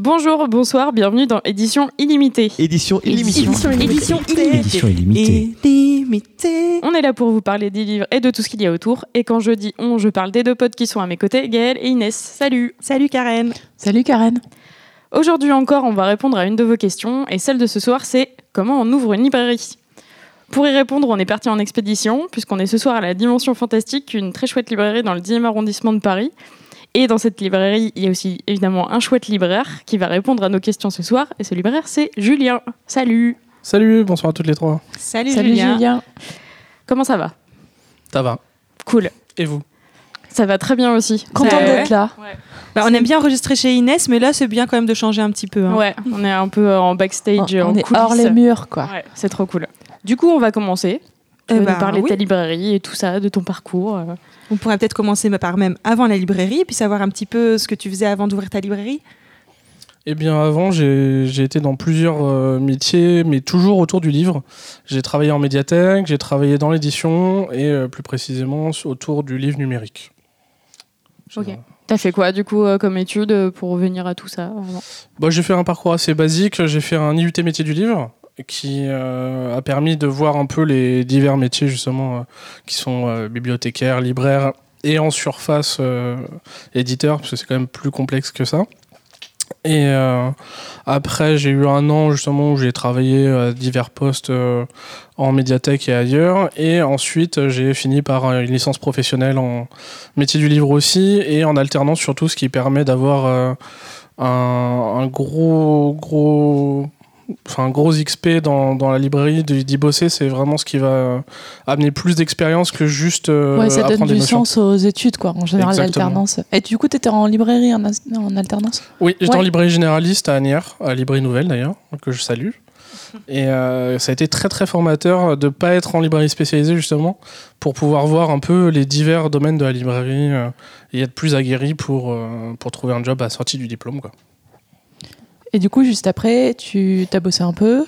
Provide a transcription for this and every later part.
Bonjour, bonsoir, bienvenue dans Édition Illimitée. Édition illimitée. Édition Édition Édition illimitée. illimitée. On est là pour vous parler des livres et de tout ce qu'il y a autour. Et quand je dis on, je parle des deux potes qui sont à mes côtés, Gaëlle et Inès. Salut Salut Karen. Salut Karen. Aujourd'hui encore, on va répondre à une de vos questions. Et celle de ce soir, c'est comment on ouvre une librairie? Pour y répondre, on est parti en expédition, puisqu'on est ce soir à la Dimension Fantastique, une très chouette librairie dans le 10e arrondissement de Paris. Et dans cette librairie, il y a aussi évidemment un chouette libraire qui va répondre à nos questions ce soir. Et ce libraire, c'est Julien. Salut Salut, bonsoir à toutes les trois. Salut, Salut Julien. Julien. Comment ça va? Ça va. Cool. Et vous? Ça va très bien aussi. Content d'être là. Bah, on aime bien enregistrer chez Inès, mais là c'est bien quand même de changer un petit peu. hein. Ouais, on est un peu en backstage, On en est coulisses. hors les murs, quoi. Ouais, c'est trop cool. Du coup, on va commencer. Tu Eh vas bah, nous parler oui. de ta librairie et tout ça, de ton parcours. euh. On pourrait peut-être commencer par même avant la librairie, puis savoir un petit peu ce que tu faisais avant d'ouvrir ta librairie. Eh bien, avant, j'ai été dans plusieurs euh, métiers, mais toujours autour du livre. J'ai travaillé en médiathèque, j'ai travaillé dans l'édition et euh, plus précisément autour du livre numérique. Ok. T'as fait quoi, du coup, euh, comme étude pour revenir à tout ça Bah, j'ai fait un parcours assez basique. J'ai fait un IUT métier du livre qui euh, a permis de voir un peu les divers métiers justement euh, qui sont euh, bibliothécaires, libraires et en surface euh, éditeur parce que c'est quand même plus complexe que ça. Et après j'ai eu un an justement où j'ai travaillé à divers postes en médiathèque et ailleurs et ensuite j'ai fini par une licence professionnelle en métier du livre aussi et en alternance surtout ce qui permet d'avoir un gros gros enfin gros XP dans, dans la librairie d'y bosser c'est vraiment ce qui va amener plus d'expérience que juste euh, Ouais, ça donne apprendre du sens aux études, quoi, en général, l'alternance. Et du coup, t'étais en librairie en, en alternance? Oui j'étais en librairie généraliste à Agnières à librairie nouvelle d'ailleurs que je salue. Et euh, ça a été très très formateur de pas être en librairie spécialisée justement pour pouvoir voir un peu les divers domaines de la librairie euh, et être plus aguerri pour, euh, pour trouver un job à la sortie du diplôme quoi. Et du coup, juste après, tu as bossé un peu.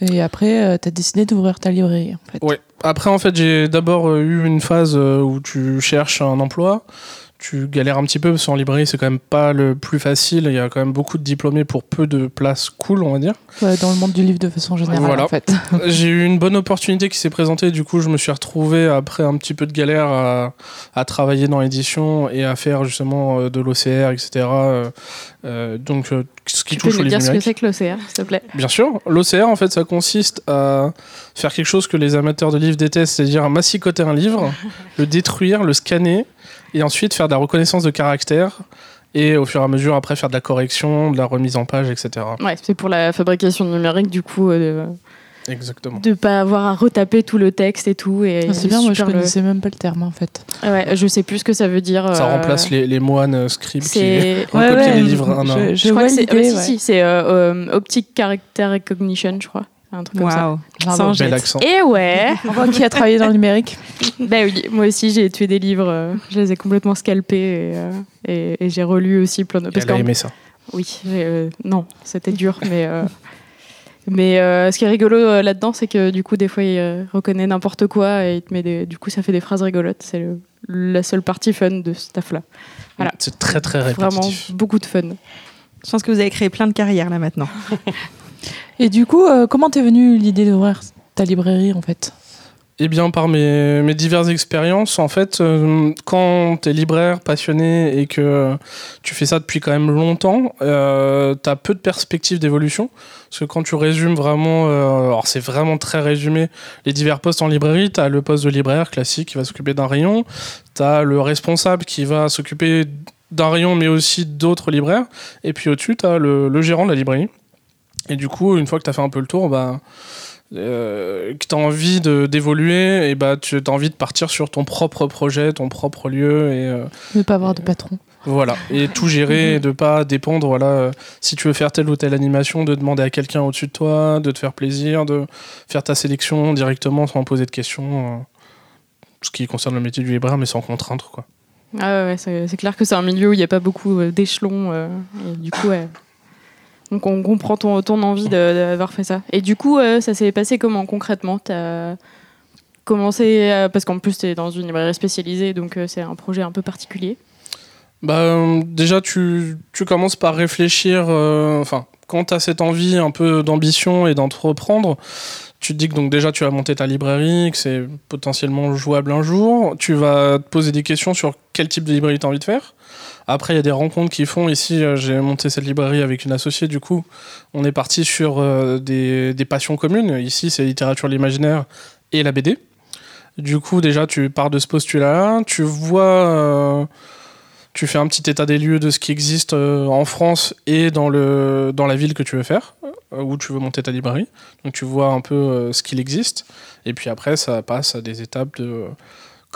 Et après, euh, t'as décidé d'ouvrir ta librairie, en fait. Ouais. Après, en fait, j'ai d'abord euh, eu une phase euh, où tu cherches un emploi. Tu galères un petit peu parce qu'en librairie, c'est quand même pas le plus facile. Il y a quand même beaucoup de diplômés pour peu de places cool, on va dire. Ouais, dans le monde du livre de façon générale, Voilà. en fait. j'ai eu une bonne opportunité qui s'est présentée. Du coup, je me suis retrouvé après un petit peu de galère à, à travailler dans l'édition et à faire justement euh, de l'OCR, etc. Euh, donc, euh, ce qui Tu peux touche au nous dire ce que c'est que l'OCR, s'il te plaît? Bien sûr, l'OCR en fait ça consiste à faire quelque chose que les amateurs de livres détestent, c'est-à-dire massicoter un livre, le détruire, le scanner et ensuite faire de la reconnaissance de caractère et au fur et à mesure après faire de la correction, de la remise en page, etc. Ouais, c'est pour la fabrication numérique, du coup, euh, Exactement. de pas avoir à retaper tout le texte et tout. Et Ah, c'est bien, moi, je le- connaissais même pas le terme, en fait. Ouais, je sais plus ce que ça veut dire. Ça euh, remplace les, les moines euh, scribes qui C'est. ont copié les livres un à un. je, Je, crois que c'est. ouais, si, ouais. si, c'est euh, euh, Optic Character Recognition, je crois. Un truc comme ça. Sans Bel accent. Et ouais On voit qui a travaillé dans le numérique. Bah oui, moi aussi j'ai tué des livres, euh, je les ai complètement scalpés et, euh, et- et j'ai relu aussi plein de. Et elle a aimé ça. Oui, euh, non, c'était dur, mais. Mais euh, ce qui est rigolo euh, là-dedans, c'est que du coup, des fois, il euh, reconnaît n'importe quoi et il te met des... du coup, ça fait des phrases rigolotes. C'est le- la seule partie fun de ce taf-là. Voilà. C'est très très Vraiment répétitif. beaucoup de fun. Je pense que vous avez créé plein de carrières là maintenant. Et du coup, euh, comment t'es venue l'idée d'ouvrir ta librairie, en fait? Eh bien, par mes, diverses expériences, en fait, euh, quand tu es libraire, passionné et que tu fais ça depuis quand même longtemps, euh, tu as peu de perspectives d'évolution. Parce que quand tu résumes vraiment, euh, alors c'est vraiment très résumé, les divers postes en librairie, tu as le poste de libraire classique qui va s'occuper d'un rayon, tu as le responsable qui va s'occuper d'un rayon mais aussi d'autres libraires, et puis au-dessus, tu as le, le gérant de la librairie. Et du coup, une fois que tu as fait un peu le tour, bah, euh, que tu as envie de- d'évoluer, et bah, tu as envie de partir sur ton propre projet, ton propre lieu, et euh, Ne pas avoir de patron. voilà. Et tout gérer, et de pas dépendre, voilà, euh, si tu veux faire telle ou telle animation, de demander à quelqu'un au-dessus de toi, de te faire plaisir, de faire ta sélection directement sans poser de questions. euh, ce qui concerne le métier du libraire, mais sans contrainte, quoi. Ah ouais, c'est clair que c'est un milieu où il n'y a pas beaucoup d'échelons. euh, et du coup, ouais. Donc on comprend ton, envie d'avoir fait ça. Et du coup, euh, ça s'est passé comment concrètement? T'as commencé, euh, parce qu'en plus tu es dans une librairie spécialisée, donc euh, c'est un projet un peu particulier. Bah, déjà, tu, commences par réfléchir. Enfin, quand tu as cette envie un peu d'ambition et d'entreprendre, tu te dis que donc déjà tu vas monter ta librairie, que c'est potentiellement jouable un jour. Tu vas te poser des questions sur quel type de librairie tu as envie de faire. Après, il y a des rencontres qui font. Ici, euh, j'ai monté cette librairie avec une associée. Du coup, on est parti sur euh, des, passions communes. Ici, c'est littérature, l'imaginaire et la BD. Du coup, déjà, tu pars de ce postulat-là. Tu vois. euh, tu fais un petit état des lieux de ce qui existe en France et dans, le, dans la ville que tu veux faire, où tu veux monter ta librairie. Donc tu vois un peu ce qu'il existe. Et puis après, ça passe à des étapes de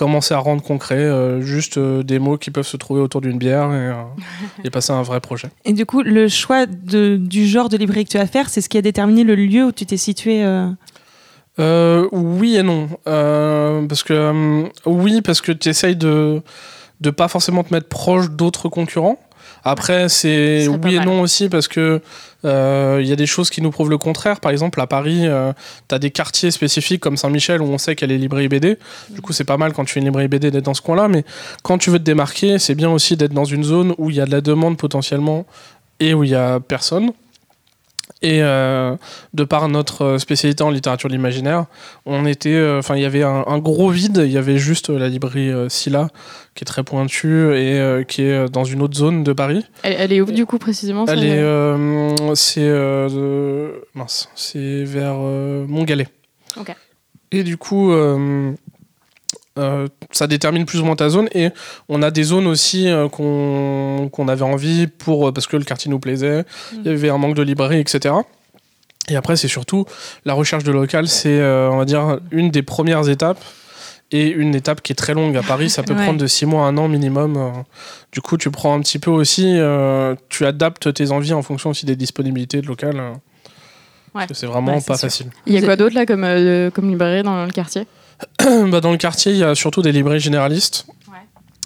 commencer à rendre concret euh, juste euh, des mots qui peuvent se trouver autour d'une bière et, euh, et passer à un vrai projet. Et du coup, le choix de, du genre de librairie que tu vas faire, c'est ce qui a déterminé le lieu où tu t'es situé. euh, Euh, oui et non. Euh, parce que, euh, oui, parce que tu essayes de ne pas forcément te mettre proche d'autres concurrents. Après, c'est oui et non aussi parce que euh, il y a des choses qui nous prouvent le contraire. Par exemple, à Paris, tu as des quartiers spécifiques comme Saint-Michel où on sait a les librairies BD. Du coup, c'est pas mal quand tu fais une librairie BD d'être dans ce coin-là. Mais quand tu veux te démarquer, c'est bien aussi d'être dans une zone où il y a de la demande potentiellement et où il y a personne. Et euh, de par notre spécialité en littérature de l'imaginaire, on était, euh, enfin, il y avait un, un gros vide. Il y avait juste la librairie euh, Scylla, qui est très pointue et euh, qui est dans une autre zone de Paris. Elle, elle est où du coup précisément Elle c'est- est, euh, c'est, euh, mince, c'est vers euh, Montgalais. Ok. Et du coup, euh, ça détermine plus ou moins ta zone. Et on a des zones aussi euh, qu'on qu'on avait envie pour euh, parce que le quartier nous plaisait. Il y avait un manque de librairie, etc. Et après, c'est surtout la recherche de local. C'est, euh, on va dire, une des premières étapes. Et une étape qui est très longue à Paris, ça peut Ouais. prendre de 6 mois à un an minimum. Du coup, tu prends un petit peu aussi, euh, tu adaptes tes envies en fonction aussi des disponibilités de local. Ouais. Parce que C'est vraiment Ouais, pas sûr. facile. Il y a quoi d'autre là comme, euh, comme librairie dans le quartier? Bah, dans le quartier, il y a surtout des librairies généralistes.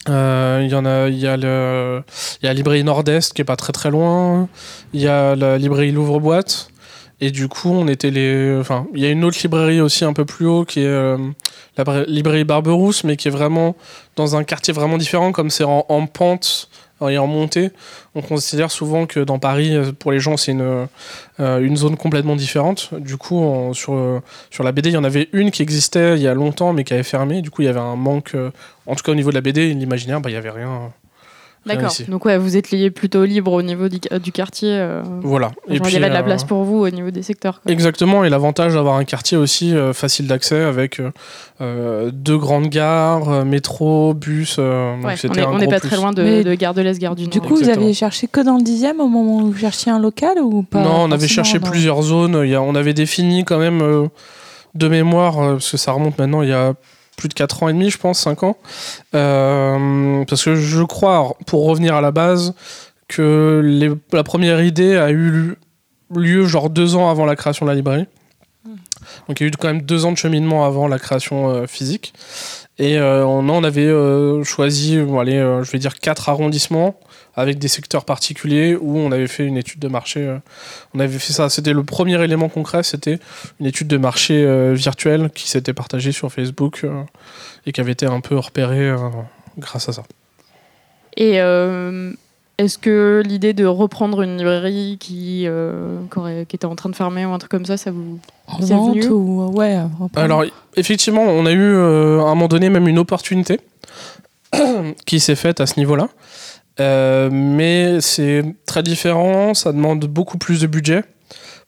Euh, Il y en a, il y a le, il y a la librairie Nord-Est qui est pas très très loin. Il y a la librairie Louvre-Boîte. Et du coup, on était les, enfin, il y a une autre librairie aussi un peu plus haut qui est euh, la bra- librairie Barberousse, mais qui est vraiment dans un quartier vraiment différent, comme c'est en, en pente en montée. On considère souvent que dans Paris, euh, pour les gens, c'est une, euh, une zone complètement différente. Du coup, euh, sur la BD, il y en avait une qui existait il y a longtemps, mais qui avait fermé. Du coup, il y avait un manque, en tout cas au niveau de la BD l'imaginaire, bah, il y avait rien. D'accord. Donc ouais, vous êtes lié plutôt libre au niveau du, du quartier. euh, Voilà. il y avait de la euh, place pour vous au niveau des secteurs. quoi. Exactement, et l'avantage d'avoir un quartier aussi euh, facile d'accès avec euh, deux grandes gares, euh, métro, bus. euh, donc Ouais, on c'était est, un on est gros pas plus. très loin de, Mais de Gare de l'Est, Gare du Nord. Du coup, vous avez cherché que dans le dixième au moment où vous cherchiez un local ou pas non, on avait cherché dans- plusieurs zones. Il y a, on avait défini quand même euh, de mémoire, euh, parce que ça remonte maintenant il y a plus de 4 ans et demi, je pense, 5 ans. Euh, parce que je crois, pour revenir à la base, que les- la première idée a eu lieu genre deux ans avant la création de la librairie. Donc il y a eu quand même deux ans de cheminement avant la création euh, physique. Et euh, on, on avait choisi, bon, allez, je vais dire quatre arrondissements avec des secteurs particuliers où on avait fait une étude de marché. euh, on avait fait ça. C'était le premier élément concret, c'était une étude de marché euh, virtuelle qui s'était partagée sur Facebook euh, et qui avait été un peu repérée grâce à ça. Et euh, est-ce que l'idée de reprendre une librairie qui, euh, qui aurait- qui était en train de fermer ou un truc comme ça, ça vous... En C'est vente venu ou ouais. Alors, effectivement, on a eu euh, à un moment donné même une opportunité qui s'est faite à ce niveau-là. Euh, mais c'est très différent, ça demande beaucoup plus de budget.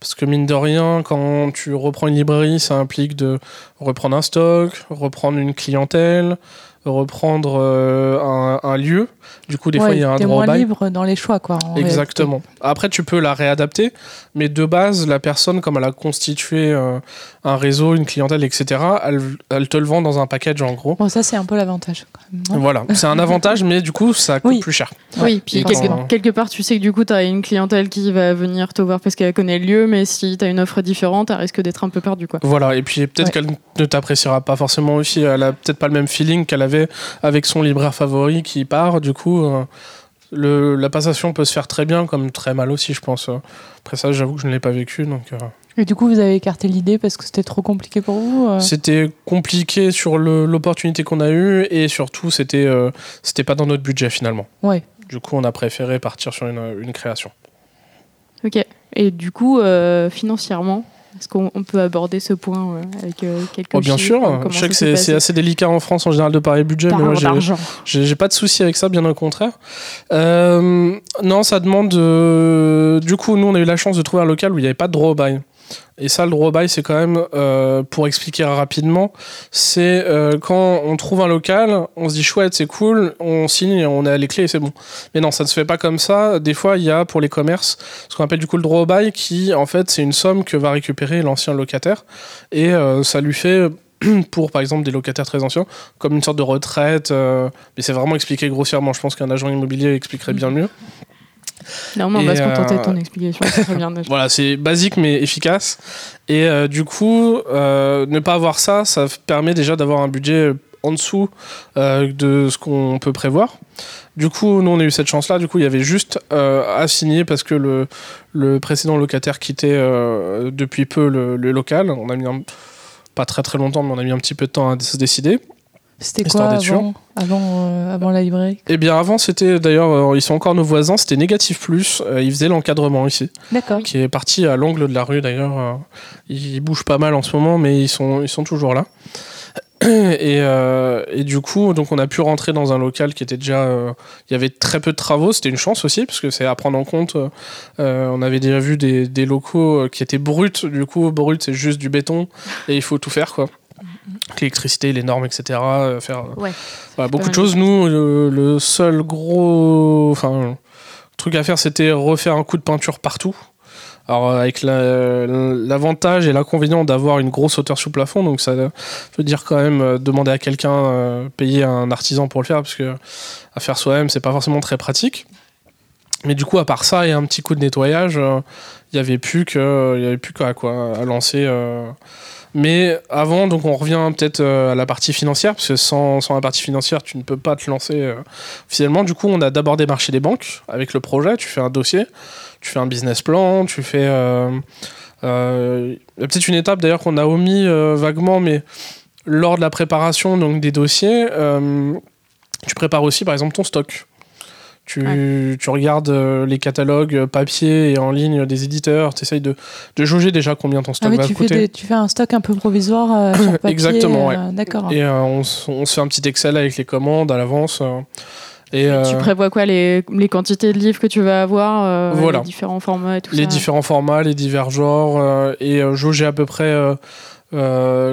Parce que mine de rien, quand tu reprends une librairie, ça implique de reprendre un stock, reprendre une clientèle, reprendre euh, un, un lieu. Du coup, des fois, Ouais, il y a un droit au moins bail. libre dans les choix, quoi. réalité. Exactement. Après, tu peux la réadapter, mais de base, la personne, comme elle a constitué euh, un réseau, une clientèle, etc., elle, elle te le vend dans un package en gros. Bon, ça, c'est un peu l'avantage, quand même. non? Voilà, c'est un avantage, mais du coup, ça coûte Oui. plus cher. Oui, puis Et quelque, quand- quelque part, tu sais que du coup, tu as une clientèle qui va venir te voir parce qu'elle connaît le lieu, mais si tu as une offre différente, elle risque d'être un peu perdue. Quoi. Voilà, et puis peut-être Ouais. qu'elle ne t'appréciera pas forcément aussi. Elle a peut-être pas le même feeling qu'elle avait avec son libraire favori qui part. Du coup, euh, le, la passation peut se faire très bien, comme très mal aussi, je pense. Après ça, j'avoue que je ne l'ai pas vécu, donc. euh, Et du coup, vous avez écarté l'idée parce que c'était trop compliqué pour vous euh C'était compliqué sur l'opportunité qu'on a eue et surtout c'était euh, c'était pas dans notre budget finalement. Ouais, Du coup, on a préféré partir sur une, une création. Ok. Et du coup, euh, financièrement, est-ce qu'on on peut aborder ce point euh, avec euh, quelques Oh, bien chiffres, sûr, comment je sais que c'est assez délicat en France en général de parler budget, mais moi j'ai- pas de souci avec ça, bien au contraire. Euh, non, ça demande. euh, du coup, nous on a eu la chance de trouver un local où il n'y avait pas de droit au bail. Et ça, le au bail, c'est quand même, euh, pour expliquer rapidement, c'est euh, quand on trouve un local, on se dit chouette, c'est cool, on signe, on a les clés et c'est bon. Mais non, ça ne se fait pas comme ça. Des fois, il y a pour les commerces ce qu'on appelle du coup le droit bail, qui en fait, c'est une somme que va récupérer l'ancien locataire. Et euh, ça lui fait, pour par exemple des locataires très anciens, comme une sorte de retraite. mais c'est vraiment expliqué grossièrement. Je pense qu'un agent immobilier expliquerait bien mieux. Non, mais on va se contenter de ton euh, explication. Bien. déjà. Voilà, c'est basique mais efficace. Et euh, du coup, euh, ne pas avoir ça, ça permet déjà d'avoir un budget en dessous euh, de ce qu'on peut prévoir. Du coup, nous, on a eu cette chance-là. Du coup, il y avait juste euh, à signer parce que le, le précédent locataire quittait euh, depuis peu le, le local. On a mis un- pas très très longtemps, mais on a mis un petit peu de temps à se décider. C'était quoi avant, avant, euh, avant la librairie? Eh bien, avant, c'était d'ailleurs, euh, ils sont encore nos voisins, c'était Négatif Plus. Euh, ils faisaient l'encadrement ici. D'accord. qui est parti à l'angle de la rue d'ailleurs. Ils bougent pas mal en ce moment, mais ils sont, ils sont toujours là. Et, et du coup, donc on a pu rentrer dans un local qui était déjà. il y avait très peu de travaux, c'était une chance aussi, parce que c'est à prendre en compte. on avait déjà vu des, des locaux qui étaient bruts, du coup, brut c'est juste du béton, et il faut tout faire quoi. L'électricité, les normes, etc. euh, faire, Ouais. voilà, beaucoup de choses. Nous, le, le seul gros enfin, truc à faire, c'était refaire un coup de peinture partout. Alors, euh, avec la- l'avantage et l'inconvénient d'avoir une grosse hauteur sous plafond, donc ça veut dire quand même euh, demander à quelqu'un, euh, payer un artisan pour le faire, parce que à faire soi-même, c'est pas forcément très pratique. Mais du coup, à part ça et un petit coup de nettoyage, euh, il y avait plus que, il y avait plus qu'à quoi à lancer. euh. Mais avant, donc on revient peut-être euh, à la partie financière, parce que sans, sans la partie financière, tu ne peux pas te lancer euh, officiellement. Du coup, on a d'abord démarché les banques avec le projet. Tu fais un dossier, tu fais un business plan, tu fais. euh, euh, peut-être une étape d'ailleurs qu'on a omis euh, vaguement, mais lors de la préparation donc, des dossiers, tu prépares aussi par exemple ton stock. Tu, tu regardes euh, les catalogues euh, papier et en ligne des éditeurs, tu essayes de, de jauger déjà combien ton Ah stock oui, va tu fais, coûter. des- tu fais un stock un peu provisoire euh, sur papier. Exactement, euh, D'accord. Et on, on se fait un petit Excel avec les commandes à l'avance. et, euh, Tu prévois quoi les, les quantités de livres que tu vas avoir, euh, Voilà. les différents formats et tout les ça différents formats, les divers genres, euh, et jauger à peu près euh,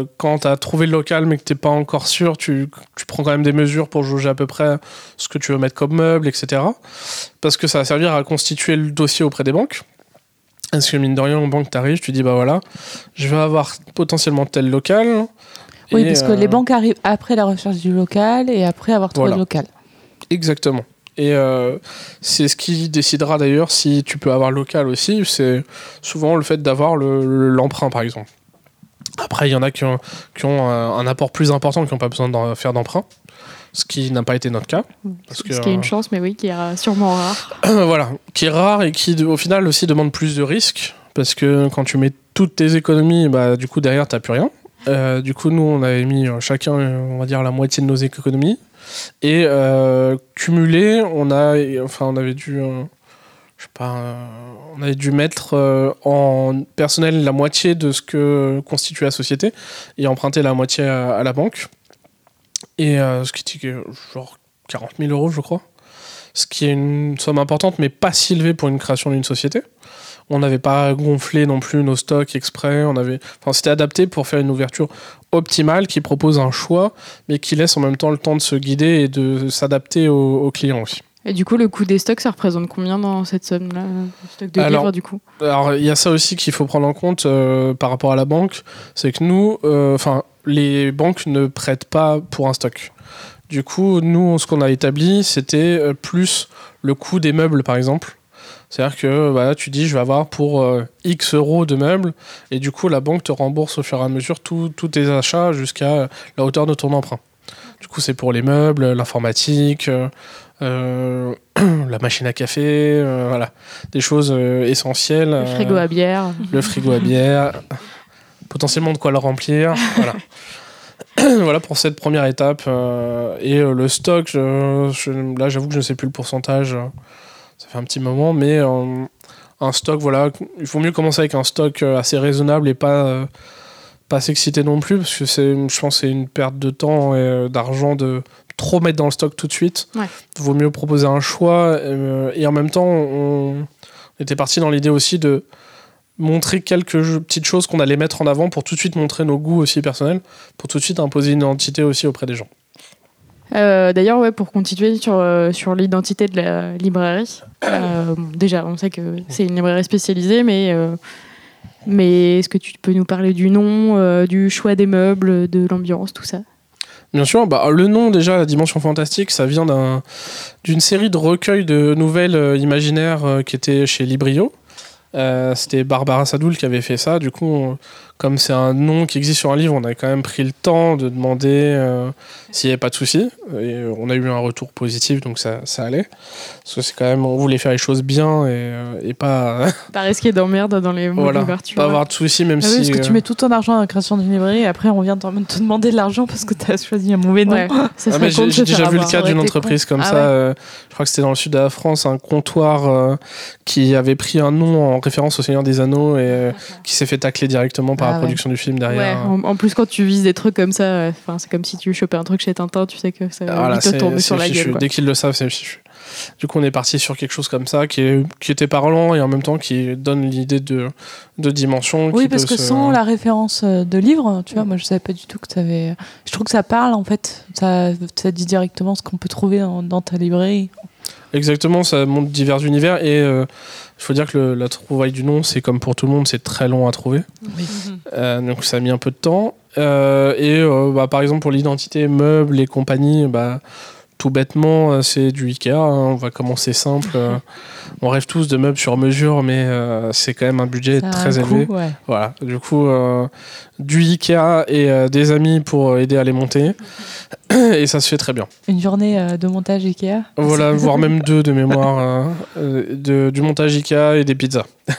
euh, quand tu as trouvé le local mais que t'es pas encore sûr, tu, tu prends quand même des mesures pour jauger à peu près ce que tu veux mettre comme meuble, etc. Parce que ça va servir à constituer le dossier auprès des banques. Parce que mine de rien, en banque, t'arrives, tu dis bah voilà, je vais avoir potentiellement tel local. Oui, parce que euh, les banques arrivent après la recherche du local et après avoir trouvé Voilà. le local. Exactement. Et euh, c'est ce qui décidera d'ailleurs si tu peux avoir local aussi. C'est souvent le fait d'avoir le- le- l'emprunt, par exemple. Après, il y en a qui ont, qui ont un, apport plus important, qui n'ont pas besoin de faire d'emprunt. Ce qui n'a pas été notre cas. Parce Ce que, qui est euh, une chance, mais oui, qui est euh, sûrement rare. voilà, qui est rare et qui au final aussi demande plus de risques parce que quand tu mets toutes tes économies, bah du coup derrière t'as plus rien. Euh, du coup nous on avait mis euh, chacun euh, on va dire la moitié de nos économies et euh, cumulé on a enfin on avait dû euh, je sais pas euh, on avait dû mettre euh, en personnel la moitié de ce que constitue la société et emprunter la moitié à, la banque et euh, ce qui était genre 40 000 euros je crois ce qui est une somme importante, mais pas si élevée pour une création d'une société. On n'avait pas gonflé non plus nos stocks exprès. On avait, enfin, c'était adapté pour faire une ouverture optimale qui propose un choix, mais qui laisse en même temps le temps de se guider et de s'adapter aux clients aussi. Et du coup, le coût des stocks, ça représente combien dans cette somme-là Le stock de Alors, livres, du coup? Alors, il y a ça aussi qu'il faut prendre en compte euh, par rapport à la banque, c'est que nous, euh, enfin, les banques ne prêtent pas pour un stock. Du coup, nous, ce qu'on a établi, c'était euh, plus le coût des meubles, par exemple. C'est-à-dire que voilà, tu dis, je vais avoir pour euh, X euros de meubles, et du coup, la banque te rembourse au fur et à mesure tous tous tes achats jusqu'à la hauteur de ton emprunt. Du coup, c'est pour les meubles, l'informatique, euh, la machine à café, euh, voilà, des choses euh, essentielles. Le frigo à bière. le frigo à bière, potentiellement de quoi le remplir. voilà. voilà pour cette première étape. et le stock, je- je- là j'avoue que je ne sais plus le pourcentage. Ça fait un petit moment, mais un stock, voilà, il faut mieux commencer avec un stock assez raisonnable et pas, pas s'exciter non plus, parce que c'est, je pense que c'est une perte de temps et d'argent de trop mettre dans le stock tout de suite. Ouais. vaut mieux proposer un choix. euh, et en même temps, on était parti dans l'idée aussi de montrer quelques petites choses qu'on allait mettre en avant pour tout de suite montrer nos goûts aussi personnels, pour tout de suite imposer une identité aussi auprès des gens. Euh, D'ailleurs, ouais, pour continuer sur, euh, sur l'identité de la librairie, euh, déjà, on sait que c'est une librairie spécialisée, mais, euh, mais est-ce que tu peux nous parler du nom, euh, du choix des meubles, de l'ambiance, tout ça? Bien sûr, bah, le nom déjà, la dimension fantastique, ça vient d'un- d'une série de recueils de nouvelles euh, imaginaires euh, qui étaient chez Librio. Euh, C'était Barbara Sadoul qui avait fait ça. Du coup, comme c'est un nom qui existe sur un livre, on a quand même pris le temps de demander euh, s'il n'y avait pas de souci. Et euh, on a eu un retour positif, donc ça, ça allait. Parce que c'est quand même, on voulait faire les choses bien et, euh, et pas, Pas risquer d'emmerde dans les mots voilà, d'ouverture. pas avoir de soucis, même Ah oui, si. parce que tu mets tout ton argent dans la création d'une librairie et après on vient te demander de l'argent parce que t'as choisi un mauvais nom. Ouais, ça Ah, serait mais con j'ai déjà vu le cas d'une entreprise comme Ah ça. ouais. euh, je crois que c'était dans le sud de la France, un comptoir euh, qui avait pris un nom en référence au Seigneur des Anneaux et euh, qui s'est fait tacler directement par Ah ouais. production du film Ouais, derrière. en, en plus, quand tu vises des trucs comme ça, enfin, c'est comme si tu chopais un truc chez Tintin, tu sais que ça va Voilà, te tomber sur la fichu. gueule. quoi. Dès qu'ils le savent, c'est fichu. Du coup, on est parti sur quelque chose comme ça qui, est, qui était parlant et en même temps qui donne l'idée de, de dimension. Oui, qui parce que se- sans la référence euh, de livre, tu vois, moi je savais pas du tout que tu avais. Je trouve que ça parle en fait. Ça, ça dit directement ce qu'on peut trouver dans, dans ta librairie. Exactement, ça montre divers univers et euh, il faut dire que le- la trouvaille du nom, c'est comme pour tout le monde, c'est très long à trouver. Euh, donc ça a mis un peu de temps. Euh, et euh, bah, par exemple pour l'identité meubles et compagnie, bah, tout bêtement c'est du Ikea. hein. On va commencer simple. on rêve tous de meubles sur mesure, mais euh, c'est quand même un budget très un élevé. ouais. Voilà. Du coup, euh, du Ikea et euh, des amis pour aider à les monter. et ça se fait très bien. Une journée de montage Ikea. Voilà, voire même deux de mémoire, de, du montage Ikea et des pizzas.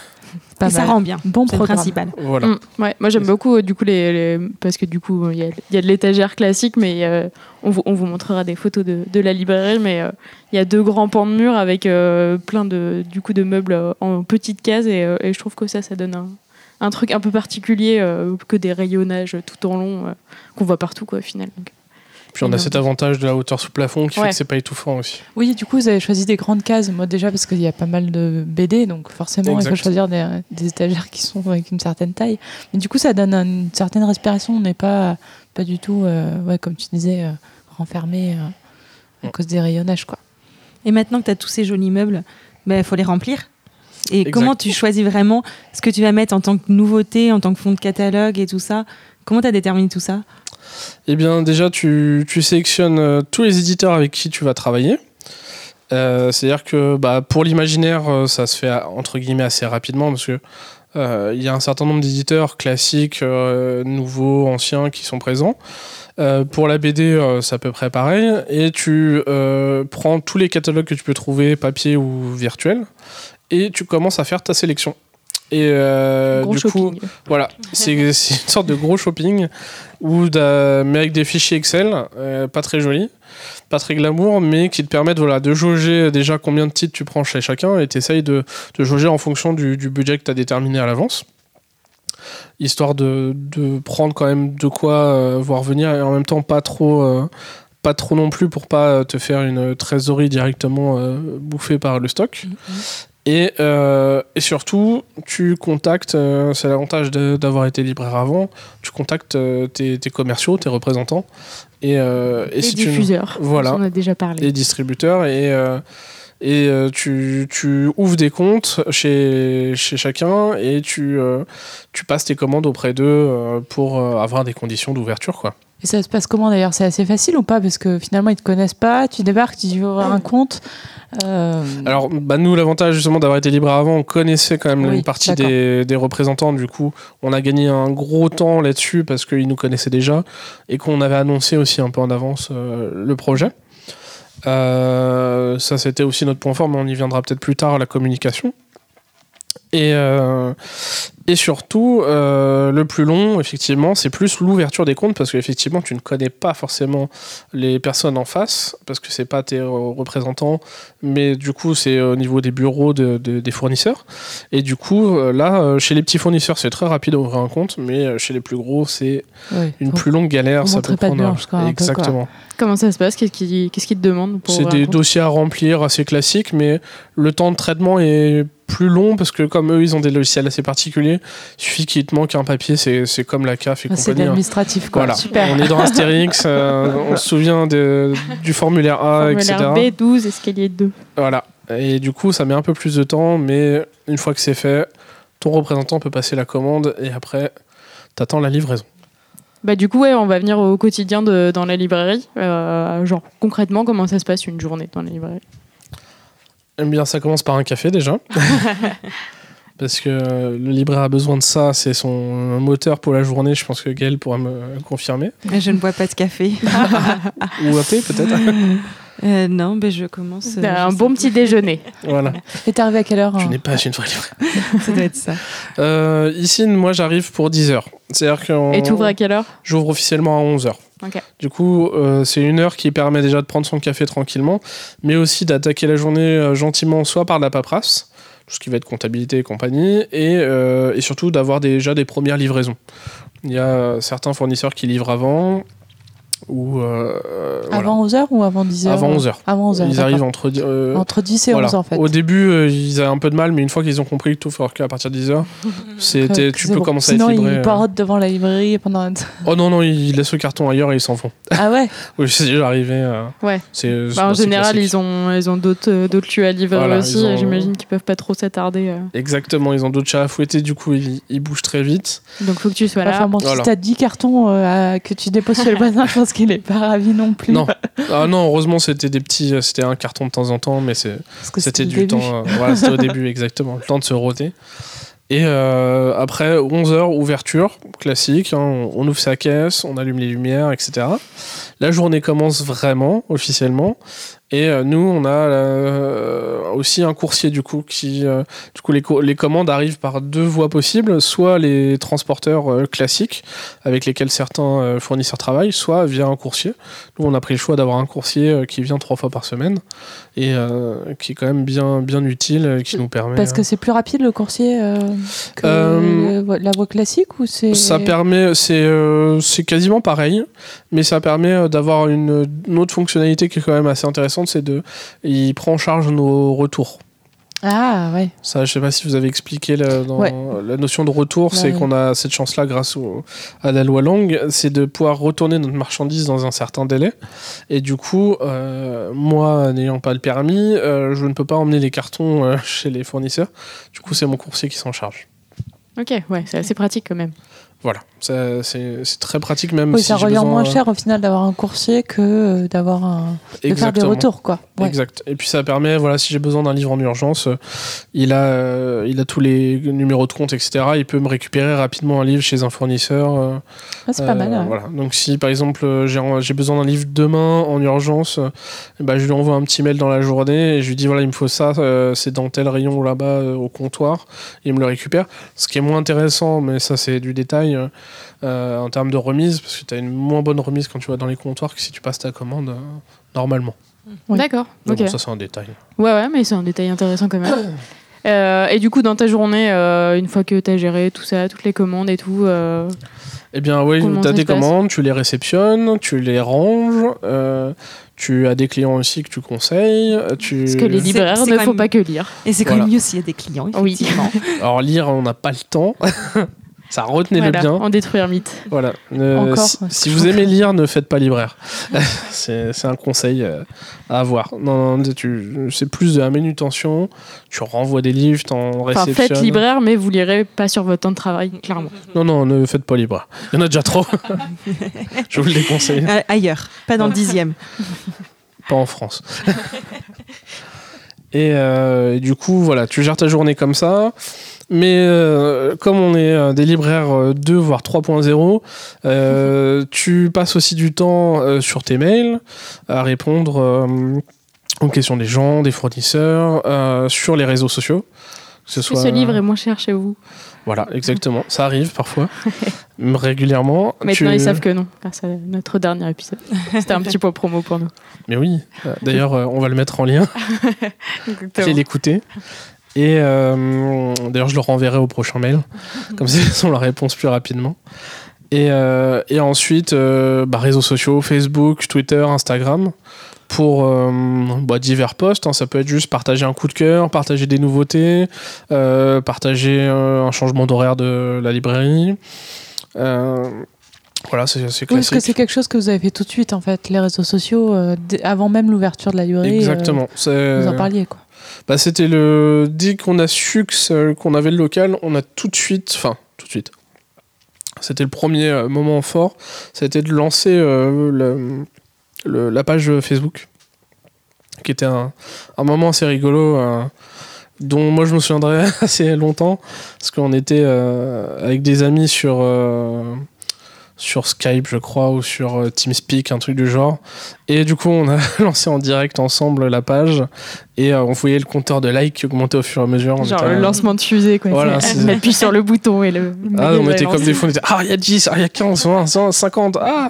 Pas Et ça rend bien. Bon programme. principal. Voilà. Mm, ouais, moi j'aime beaucoup euh, du coup les, les- parce que du coup il y, a- il y a de l'étagère classique, mais euh, on, vous, on vous montrera des photos de, de la librairie, mais euh, il y a deux grands pans de mur avec euh, plein de du coup de meubles en petites cases et, euh, et je trouve que ça ça donne un, un truc un peu particulier euh, que des rayonnages tout en long euh, qu'on voit partout quoi au final. Donc, Puis on a cet avantage de la hauteur sous plafond qui fait que c'est pas étouffant aussi. Oui, du coup, vous avez choisi des grandes cases. Moi, déjà, parce qu'il y a pas mal de BD, donc forcément, il Exact. faut choisir des, des étagères qui sont avec une certaine taille. Mais du coup, ça donne une certaine respiration. On n'est pas, pas du tout, euh, ouais, comme tu disais, euh, renfermé euh, à cause des rayonnages. Quoi. Et maintenant que tu as tous ces jolis meubles, il ben, faut les remplir. Et Exact. comment tu choisis vraiment ce que tu vas mettre en tant que nouveauté, en tant que fond de catalogue et tout ça? Comment tu as déterminé tout ça? Eh bien, déjà, tu, sélectionnes euh, tous les éditeurs avec qui tu vas travailler. Euh, C'est-à-dire que bah, pour l'imaginaire, euh, ça se fait euh, entre guillemets assez rapidement parce que euh, il y a un certain nombre d'éditeurs classiques, euh, nouveaux, anciens qui sont présents. Euh, pour la BD, euh, c'est à peu près pareil. Et tu euh, prends tous les catalogues que tu peux trouver, papier ou virtuel, et tu commences à faire ta sélection. Et euh, du coup, voilà, c'est une sorte de gros shopping, où mais avec des fichiers Excel, euh, pas très jolis, pas très glamour, mais qui te permettent voilà, de jauger déjà combien de titres tu prends chez chacun et tu essayes de, de jauger en fonction du, du budget que tu as déterminé à l'avance. Histoire de, de prendre quand même de quoi euh, voir venir et en même temps pas trop, euh, pas trop non plus pour pas te faire une trésorerie directement euh, bouffée par le stock. Et, euh, et surtout, tu contactes, euh, c'est l'avantage d'avoir été libraire avant, tu contactes euh, tes, tes commerciaux, tes représentants, et, et Et si tu diffuseurs. Voilà. On a déjà parlé. les distributeurs, et, et tu, tu ouvres des comptes chez, chez chacun, et tu, tu passes tes commandes auprès d'eux pour avoir des conditions d'ouverture. quoi. Et ça se passe comment d'ailleurs? C'est assez facile ou pas? Parce que finalement, ils te connaissent pas. Tu débarques, tu veux ouvrir un compte. euh, Alors, bah, nous, l'avantage justement d'avoir été libraire avant, on connaissait quand même Oui, une partie des représentants. Du coup, on a gagné un gros temps là-dessus parce qu'ils nous connaissaient déjà et qu'on avait annoncé aussi un peu en avance euh, le projet. Euh, ça, c'était aussi notre point fort, mais on y viendra peut-être plus tard, la communication. Et, euh, Et surtout, euh, le plus long, effectivement, c'est plus l'ouverture des comptes parce qu'effectivement, tu ne connais pas forcément les personnes en face parce que c'est pas tes euh, représentants, mais du coup, c'est au niveau des bureaux de- de- des fournisseurs. Et du coup, euh, là, euh, chez les petits fournisseurs, c'est très rapide d'ouvrir un compte, mais euh, chez les plus gros, c'est Ouais. une plus longue galère. Ça peut prendre. blanche, quoi, un peu, quoi. Exactement. Comment ça se passe? Qu'est-ce qu'ils qu'est-ce qu'ils te demandent pour C'est ouvrir un des dossiers à remplir assez classiques, mais le temps de traitement est plus long parce que comme eux, ils ont des logiciels assez particuliers, il suffit qu'il te manque un papier, c'est c'est comme la CAF et Ah, C'est compagnie. hein. l'administratif, quoi. Voilà. Super. On est dans Astérix, euh, on se souvient de- du formulaire A, etc. Formulaire B12, escalier 2. Voilà. Et du coup, ça met un peu plus de temps, mais une fois que c'est fait, ton représentant peut passer la commande et après, t'attends la livraison. Bah du coup, ouais, on va venir au quotidien de, dans la librairie. Euh, genre, concrètement, comment ça se passe une journée dans la librairie? Eh bien, ça commence par un café déjà. Parce que le libraire a besoin de ça, c'est son moteur pour la journée. Je pense que Gaël pourra me confirmer. Mais Je ne bois pas de café. Ou un thé peut-être. Euh, non, mais je commence. euh, Un je bon petit déjeuner. voilà. Et t'es arrivé à quelle heure Tu hein n'es pas une vraie libraire. pas, Ça doit être ça. Euh, ici, moi, j'arrive pour 10h. C'est-à-dire que Et tu ouvres à quelle heure? J'ouvre officiellement à 11h. Du coup, euh, c'est une heure qui permet déjà de prendre son café tranquillement, mais aussi d'attaquer la journée euh, gentiment, soit par la paperasse, tout ce qui va être comptabilité et compagnie, et, euh, et surtout d'avoir déjà des premières livraisons. Il y a certains fournisseurs qui livrent avant, ou euh, euh, voilà. Avant 11h ou avant 10h Avant 11h. Avant 11h. Ils arrivent entre. euh, Entre 10 et voilà. 11 en fait. Au début, euh, ils avaient un peu de mal, mais une fois qu'ils ont compris que tout fait qu'à partir de 10h, c'était, tu peux bon. commencer Sinon, à être livré. ils euh. parodent devant la librairie pendant. un- Oh non, non, ils laissent le carton ailleurs et ils s'en vont. ah ouais Oui, c'est déjà arrivé. euh, Ouais. C'est, Bah, en général, classique. ils ont, ils ont d'autres euh, d'autres lieux à livrer Voilà, aussi. ont- et J'imagine qu'ils peuvent pas trop s'attarder. euh. Exactement, ils ont d'autres chats à fouetter, du coup ils, ils bougent très vite. Donc, faut que tu sois là. Enfin bon, si Voilà. t'as 10 cartons euh, que tu déposes chez le voisin, je pense qu'il est pas ravi non plus. Non, ah non, heureusement c'était des petits, euh, c'était un carton de temps en temps, mais c'était du début. temps. euh, voilà, c'était au début exactement, le temps de se roter. Et euh, après 11h, ouverture, classique, hein, on ouvre sa caisse, on allume les lumières, etc. La journée commence vraiment, officiellement. Et euh, nous, on a euh, aussi un coursier, du coup, qui. euh, du coup, les, co- les commandes arrivent par deux voies possibles soit les transporteurs classiques, avec lesquels certains fournisseurs travaillent, soit via un coursier. Nous, on a pris le choix d'avoir un coursier qui vient trois fois par semaine et qui est quand même bien, bien utile, qui nous permet. Parce que c'est plus rapide le coursier que la voie classique ou c'est. Ça permet, c'est c'est quasiment pareil, mais ça permet d'avoir une, une autre fonctionnalité qui est quand même assez intéressante, c'est de, il prend en charge nos retours. Ah ouais. Ça, je sais pas si vous avez expliqué la, dans Ouais. la notion de retour, Bah c'est oui. qu'on a cette chance-là grâce au- à la loi Lang, c'est de pouvoir retourner notre marchandise dans un certain délai. Et du coup, euh, moi, n'ayant pas le permis, euh, je ne peux pas emmener les cartons euh, chez les fournisseurs. Du coup, c'est mon coursier qui s'en charge. Ok, ouais, c'est assez pratique quand même. Voilà, c'est c'est très pratique même Oui, si ça revient besoin, moins cher au final d'avoir un coursier que euh, d'avoir un. de faire des retours quoi. Ouais. Exact. Et puis ça permet, voilà, si j'ai besoin d'un livre en urgence, euh, il a, euh, il a tous les numéros de compte, etc. Il peut me récupérer rapidement un livre chez un fournisseur. Ah, c'est pas mal. ouais. Voilà. Donc si par exemple j'ai j'ai besoin d'un livre demain en urgence, ben, je lui envoie un petit mail dans la journée et je lui dis voilà il me faut ça, c'est dans tel rayon là-bas au comptoir. Il me le récupère. Ce qui est moins intéressant, mais ça c'est du détail euh, euh, en termes de remise, parce que tu as une moins bonne remise quand tu vas dans les comptoirs que si tu passes ta commande euh, normalement. Oui. D'accord. Mais Ok. bon, ça c'est un détail. Ouais, ouais, mais c'est un détail intéressant quand même. Euh, et du coup, dans ta journée, euh, une fois que tu as géré tout ça, toutes les commandes et tout, euh, Eh bien, oui, tu as des commandes, tu les réceptionnes, tu les ranges, euh, tu as des clients aussi que tu conseilles. Tu... ce que les libraires ne même- pas que lire. Et c'est quand Voilà. même mieux s'il y a des clients, Oui. effectivement. Alors, lire, on n'a pas le temps. Ça retenez-le Voilà, bien. en détruire mythe. Voilà. Euh, Encore, si, vous aimez lire, ne faites pas libraire. c'est c'est un conseil euh, à avoir. Non, non, c'est plus de la manutention. Tu renvoies des livres, t'en Enfin, réceptionnes. faites libraire, mais vous lirez pas sur votre temps de travail, clairement. Non, non, ne faites pas libraire. Il y en a déjà trop. Je vous le déconseille. Euh, ailleurs, pas dans le dixième. pas en France. Et, euh, et du coup, voilà, tu gères ta journée comme ça. Mais euh, comme on est euh, des libraires euh, 2 voire 3.0, euh, tu passes aussi du temps sur tes mails à répondre aux questions des gens, des fournisseurs, sur les réseaux sociaux. Que ce livre est moins cher chez vous Voilà, exactement. Ça arrive parfois, régulièrement. Maintenant, Tu- ils savent que non, grâce à notre dernier épisode. C'était un petit point promo pour nous. Mais oui. D'ailleurs, euh, on va le mettre en lien. Allez l'écouter. Et euh, d'ailleurs, je le renverrai au prochain mail. Comme ça, ils ont la réponse plus rapidement. Et, euh, et ensuite, euh, bah, réseaux sociaux, Facebook, Twitter, Instagram, pour euh, bah, divers posts. hein. Ça peut être juste partager un coup de cœur, partager des nouveautés, euh, partager euh, un changement d'horaire de la librairie. Voilà, c'est c'est Oui, parce que classique. c'est quelque chose que vous avez fait tout de suite, en fait, les réseaux sociaux, avant même l'ouverture de la librairie. Exactement. Vous en parliez, quoi. Bah, c'était le. Dès qu'on a su qu'on avait le local, on a tout de suite. Enfin, tout de suite. C'était le premier moment fort. C'était de lancer le- la page Facebook. Qui était un, moment assez rigolo. euh, dont moi je me souviendrai assez longtemps. Parce qu'on était euh, avec des amis sur. Sur Skype, je crois, ou sur euh, TeamSpeak, un truc du genre. Et du coup, on a lancé en direct ensemble la page et euh, on voyait le compteur de likes qui augmentait au fur et à mesure. On Genre était le lancement de fusée, quoi. Voilà, on appuie sur le bouton et le. Ah, on était comme des fous, on était Ah, il y a 10, ah, il y a 15, 20, 100, 50, ah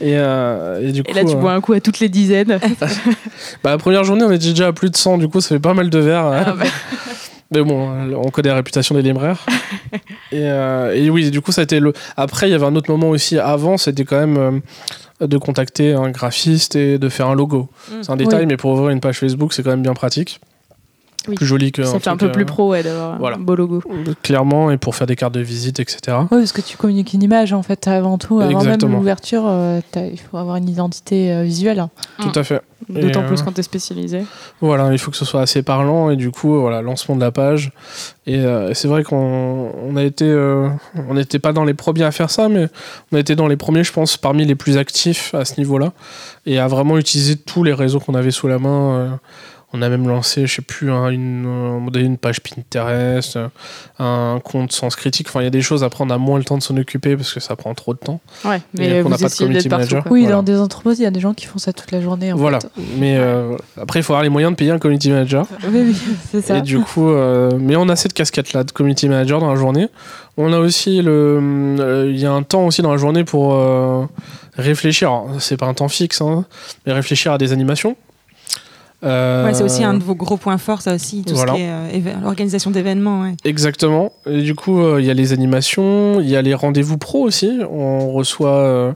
et, euh, et du coup. Et là, tu euh, bois un coup à toutes les dizaines. bah, la première journée, on était déjà à plus de 100, du coup, ça fait pas mal de verres. hein. Ah, bah. Mais bon, on connaît la réputation des libraires. et, euh, et oui, du coup, ça a été le. Après, il y avait un autre moment aussi avant, c'était quand même euh, de contacter un graphiste et de faire un logo. Mm. C'est un détail, Oui. mais pour ouvrir une page Facebook, c'est quand même bien pratique. Oui. Plus joli que. Ça fait un peu plus euh, pro, ouais, d'avoir voilà. un beau logo. Clairement, et pour faire des cartes de visite, etc. Oui, parce que tu communiques une image, en fait, avant tout. Avant Exactement. même l'ouverture, euh, il faut avoir une identité euh, visuelle. hein. Tout à fait. D'autant Et, plus quand t'es spécialisé. Voilà, il faut que ce soit assez parlant et du coup, voilà, lancement de la page. Et euh, c'est vrai qu'on on a été, euh, on n'était pas dans les premiers à faire ça, mais on a été dans les premiers, je pense, parmi les plus actifs à ce niveau-là et à vraiment utiliser tous les réseaux qu'on avait sous la main. euh. On a même lancé, je sais plus, un- une, donné, une page Pinterest, euh, un compte Sens Critique. Enfin, il y a des choses après, on a moins le temps de s'en occuper parce que ça prend trop de temps. Ouais, Et mais qu'on n'a vous pas de community partout. manager. Oui, Voilà. dans des entreprises, il y a des gens qui font ça toute la journée. En voilà. fait. Mais euh, après, il faut avoir les moyens de payer un community manager. Oui, oui, c'est ça. Et du coup, euh, mais on a cette casquette-là de community manager dans la journée. On a aussi le, euh, il y a un temps aussi dans la journée pour euh, réfléchir. Alors, C'est pas un temps fixe, hein, mais réfléchir à des animations. Euh, Ouais, c'est aussi un de vos gros points forts, ça aussi, tout voilà. ce qui est euh, l'organisation d'événements. ouais. Exactement. Et du coup, euh, il y a les animations, il y a les rendez-vous pro aussi. On reçoit euh,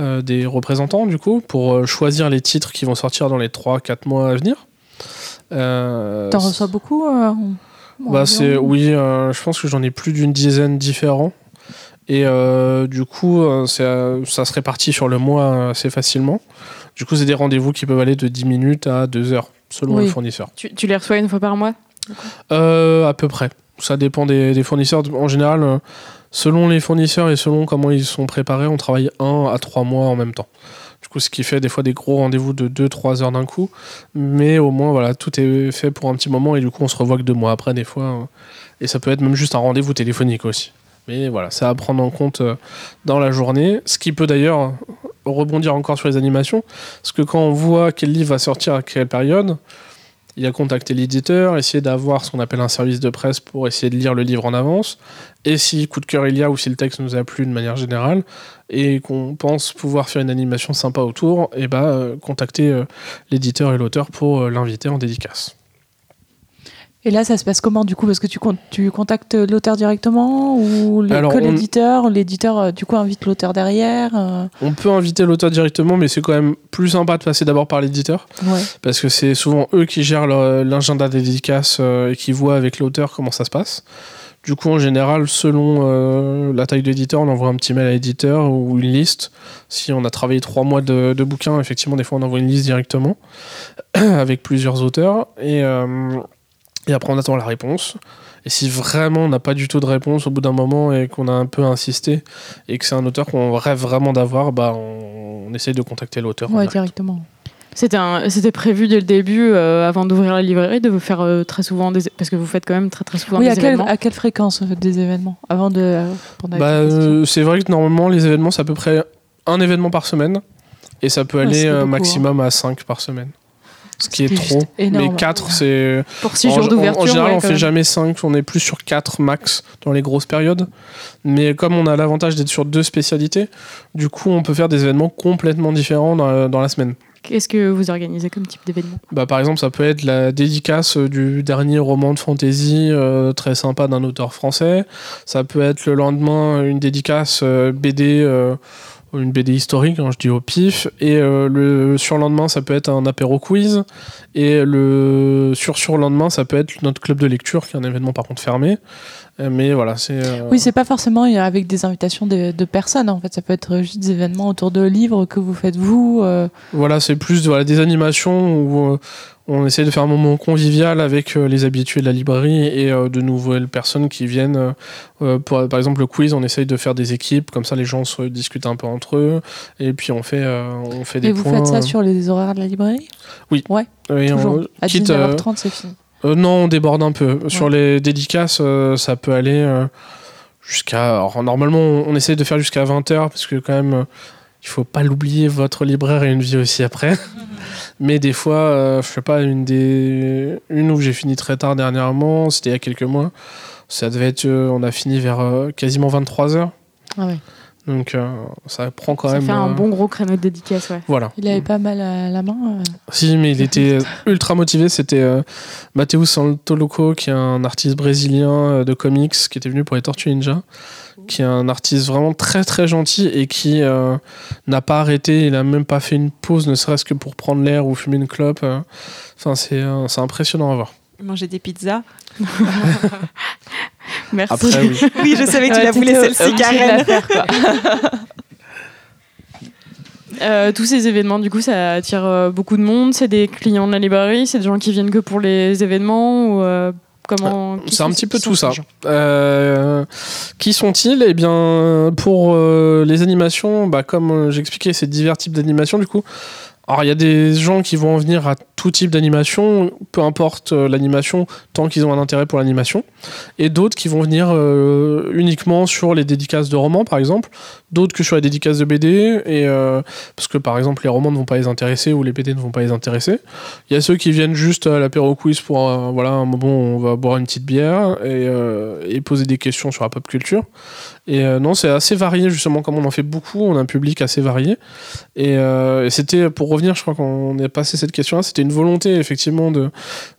euh, des représentants du coup pour euh, choisir les titres qui vont sortir dans les 3-4 mois à venir. Euh, T'en reçois beaucoup euh, Bah c'est oui, euh, je pense que j'en ai plus d'une dizaine différents. Et euh, du coup, euh, c'est, euh, ça se répartit sur le mois euh, assez facilement. Du coup, c'est des rendez-vous qui peuvent aller de 10 minutes à 2 heures, selon Oui. le fournisseur. Tu, tu les reçois une fois par mois? Euh, à peu près. Ça dépend des, des fournisseurs. En général, euh, selon les fournisseurs et selon comment ils sont préparés, on travaille 1 à 3 mois en même temps. Du coup, ce qui fait des fois des gros rendez-vous de 2-3 heures d'un coup. Mais au moins, voilà, tout est fait pour un petit moment et du coup, on se revoit que deux mois après, des fois. euh, Et ça peut être même juste un rendez-vous téléphonique aussi. Mais voilà, c'est à prendre en compte euh, dans la journée. Ce qui peut d'ailleurs rebondir encore sur les animations. Parce que quand on voit quel livre va sortir à quelle période, il a contacté l'éditeur, essayer d'avoir ce qu'on appelle un service de presse pour essayer de lire le livre en avance. Et si coup de cœur il y a ou si le texte nous a plu de manière générale et qu'on pense pouvoir faire une animation sympa autour, et bah euh, contacter euh, l'éditeur et l'auteur pour euh, l'inviter en dédicace. Et là, ça se passe comment du coup? Parce que tu, con- tu contactes l'auteur directement ou le- Alors, que on- l'éditeur L'éditeur, du coup, invite l'auteur derrière euh, On peut inviter l'auteur directement, mais c'est quand même plus sympa de passer d'abord par l'éditeur. Ouais. parce que c'est souvent eux qui gèrent l'agenda des dédicaces euh, et qui voient avec l'auteur comment ça se passe. Du coup, en général, selon euh, la taille de l'éditeur, on envoie un petit mail à l'éditeur ou une liste. Si on a travaillé trois mois de, de bouquins, effectivement, des fois, on envoie une liste directement avec plusieurs auteurs. Et, et après, on attend la réponse. Et si vraiment on n'a pas du tout de réponse au bout d'un moment et qu'on a un peu insisté et que c'est un auteur qu'on rêve vraiment d'avoir, bah, on, on essaye de contacter l'auteur. Ouais, direct. directement. C'était prévu dès le début, euh, avant d'ouvrir la librairie, de vous faire euh, très souvent des. Parce que vous faites quand même très très souvent Oui, des à quelle, événements. à quelle fréquence faites des événements Avant de euh, Bah, euh, c'est vrai que normalement, les événements, c'est à peu près un événement par semaine. Et ça peut Ouais, aller euh, beaucoup, maximum à 5 par semaine. Ce qui est trop. énorme. Mais 4, c'est. Pour 6 en, jours d'ouverture. en général, ouais, on fait même. jamais 5, on est plus sur 4 max dans les grosses périodes. Mais comme on a l'avantage d'être sur deux spécialités, du coup, on peut faire des événements complètement différents dans la, dans la semaine. Qu'est-ce que vous organisez comme type d'événement? Bah, par exemple, ça peut être la dédicace du dernier roman de fantasy euh, très sympa d'un auteur français. Ça peut être le lendemain une dédicace euh, BD, euh, une BD historique, hein, je dis au pif. Et euh, le surlendemain, ça peut être un apéro quiz. Et le sur-surlendemain, ça peut être notre club de lecture, qui est un événement par contre fermé. Euh, Mais voilà, c'est. euh, Oui, c'est pas forcément euh, avec des invitations de, de personnes. En fait, ça peut être juste des événements autour de livres que vous faites vous. euh, Voilà, c'est plus voilà, des animations où euh, on essaie de faire un moment convivial avec les habitués de la librairie et de nouvelles personnes qui viennent. pour, par exemple, le quiz, on essaye de faire des équipes, comme ça les gens se discutent un peu entre eux, et puis on fait, on fait des Et vous points. faites ça sur les horaires de la librairie? Oui, Ouais, on- toujours. À quitte, euh, 19h30, c'est fini. Euh, non, on déborde un peu. Sur les dédicaces, euh, ça peut aller euh, jusqu'à. alors, Normalement, on, essaie de faire jusqu'à 20h, parce que quand même, il faut pas l'oublier, votre libraire a une vie aussi après. Mais des fois, je sais pas, une, des... une où j'ai fini très tard dernièrement, c'était il y a quelques mois. Ça devait être. on a fini vers quasiment 23h. Ah ouais. Donc, euh, ça prend quand Ça même. fait un euh, bon gros créneau de dédicace, ouais. Voilà. Il avait pas mal à la main. euh. Si, mais il était ultra motivé. C'était euh, Matheus Santoloco, qui est un artiste brésilien de comics, qui était venu pour les Tortues Ninja, qui est un artiste vraiment très très gentil et qui euh, n'a pas arrêté. Il a même pas fait une pause, ne serait-ce que pour prendre l'air ou fumer une clope. Enfin, c'est euh, c'est impressionnant à voir. Manger des pizzas. Merci. Après, oui. Oui, je savais que tu la voulais celle-ci, Karen. Euh, tous ces événements, du coup, ça attire euh, beaucoup de monde. C'est des clients de la librairie, c'est des gens qui viennent que pour les événements ou euh, comment qui C'est un petit peu tout ça. Euh, qui sont-ils? Eh bien, pour euh, les animations, bah, comme euh, j'expliquais, c'est divers types d'animations du coup. Alors, il y a des gens qui vont en venir à tout type d'animation, peu importe euh, l'animation, tant qu'ils ont un intérêt pour l'animation. Et d'autres qui vont venir euh, uniquement sur les dédicaces de romans, par exemple. D'autres que sur les dédicaces de BD, et, euh, parce que par exemple, les romans ne vont pas les intéresser ou les BD ne vont pas les intéresser. Il y a ceux qui viennent juste à l'apéro quiz pour voilà, un moment où on va boire une petite bière et poser des questions sur la pop culture. Et euh, non, c'est assez varié, justement, comme on en fait beaucoup, on a un public assez varié. Et, euh, c'était, pour revenir, je crois qu'on est passé cette question-là, c'était une volonté, effectivement, de.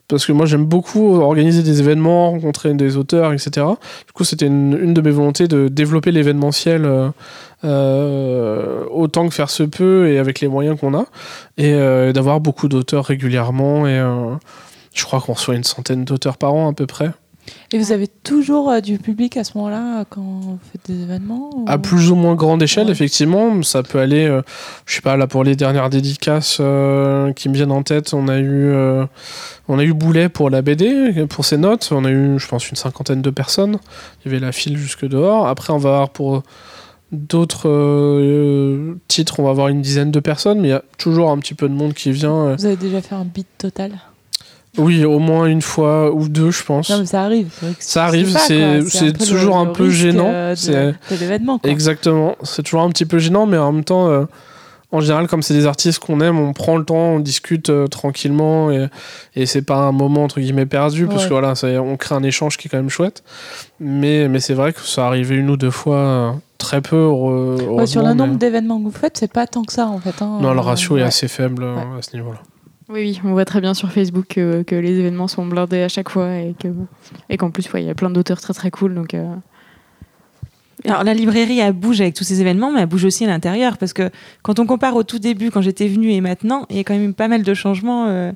Parce que moi, j'aime beaucoup organiser des événements, rencontrer des auteurs, etc. Du coup, c'était une, de mes volontés de développer l'événementiel euh, autant que faire se peut et avec les moyens qu'on a. Et d'avoir beaucoup d'auteurs régulièrement. Et je crois qu'on reçoit une centaine d'auteurs par an, à peu près. Et vous avez toujours euh, du public à ce moment-là euh, quand vous faites des événements ou- À plus ou moins grande échelle, Ouais. effectivement, ça peut aller. euh, je sais pas, là pour les dernières dédicaces euh, qui me viennent en tête, on a eu, on a eu Boulet pour la BD, pour ses notes. On a eu, je pense, une cinquantaine de personnes. Il y avait la file jusque dehors. Après, on va avoir pour d'autres euh, titres, on va avoir une dizaine de personnes, mais il y a toujours un petit peu de monde qui vient. euh. Vous avez déjà fait un beat total? Oui, au moins une fois ou deux, je pense. Non, mais ça arrive. c'est vrai que Ça arrive, c'est- toujours un peu gênant, euh, c'est- l'événement. Exactement. C'est toujours un petit peu gênant, mais en même temps, euh, en général, comme c'est des artistes qu'on aime, on prend le temps, on discute euh, tranquillement et, et c'est pas un moment entre guillemets perdu parce que voilà, ça- on crée un échange qui est quand même chouette. Mais, mais c'est vrai que ça arrivait une ou deux fois, euh, très peu. Ouais, sur le nombre mais- d'événements que vous faites, c'est pas tant que ça en fait. hein. Non, le ratio est assez faible Ouais. à ce niveau-là. Oui, oui, on voit très bien sur Facebook que, que les événements sont blindés à chaque fois et que et qu'en plus, ouais, il y a plein d'auteurs très très cool. Donc, euh, Alors la librairie, elle bouge avec tous ces événements, mais elle bouge aussi à l'intérieur, parce que quand on compare au tout début, quand j'étais venue et maintenant, il y a quand même eu pas mal de changements. euh,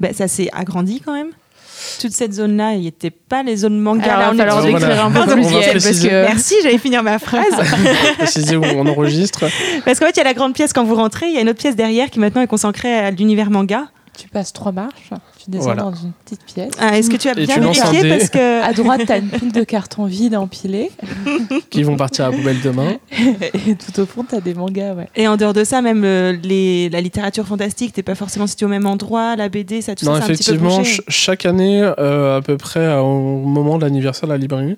ben, ça s'est agrandi quand même. Toute cette zone-là, il n'y était pas les zones manga. alors, là, on Voilà. décrire un peu plus parce que Merci, j'allais finir ma phrase. Préciser où on enregistre. Parce qu'en fait, il y a la grande pièce quand vous rentrez, il y a une autre pièce derrière qui maintenant est consacrée à l'univers manga. Tu passes trois marches, tu descends Voilà. dans une petite pièce. Ah, Est-ce que tu as bien tu vérifié. Parce que À droite, t'as une pile de cartons vides empilés. qui vont partir à la poubelle demain. Et tout au fond, t'as des mangas, ouais. Et en dehors de ça, même euh, les, la littérature fantastique, t'es pas forcément situé au même endroit, la BD, ça, tout Non, ça, c'est un petit peu effectivement, ch- chaque année, euh, à peu près euh, au moment de l'anniversaire de la librairie,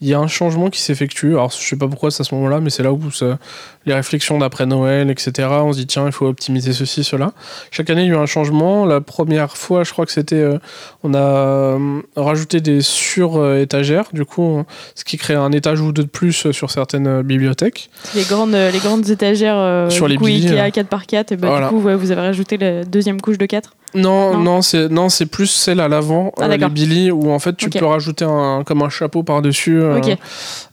il y a un changement qui s'effectue. Alors, je sais pas pourquoi c'est à ce moment-là, mais c'est là où ça- les réflexions d'après Noël, etc. On se dit, tiens, il faut optimiser ceci, cela. Chaque année, il y a eu un changement. La première fois, je crois que c'était, euh, on a euh, rajouté des sur-étagères, du coup, ce qui crée un étage ou deux de plus sur certaines euh, bibliothèques. Les grandes, les grandes étagères euh, Sur du les coup, billes, Ikea euh. 4x4, et Voilà. du coup, ouais, vous avez rajouté la deuxième couche de 4. Non, Non. non, c'est non, c'est plus celle à l'avant, Ah, euh, les. Billy, où en fait tu peux rajouter un comme un chapeau par dessus.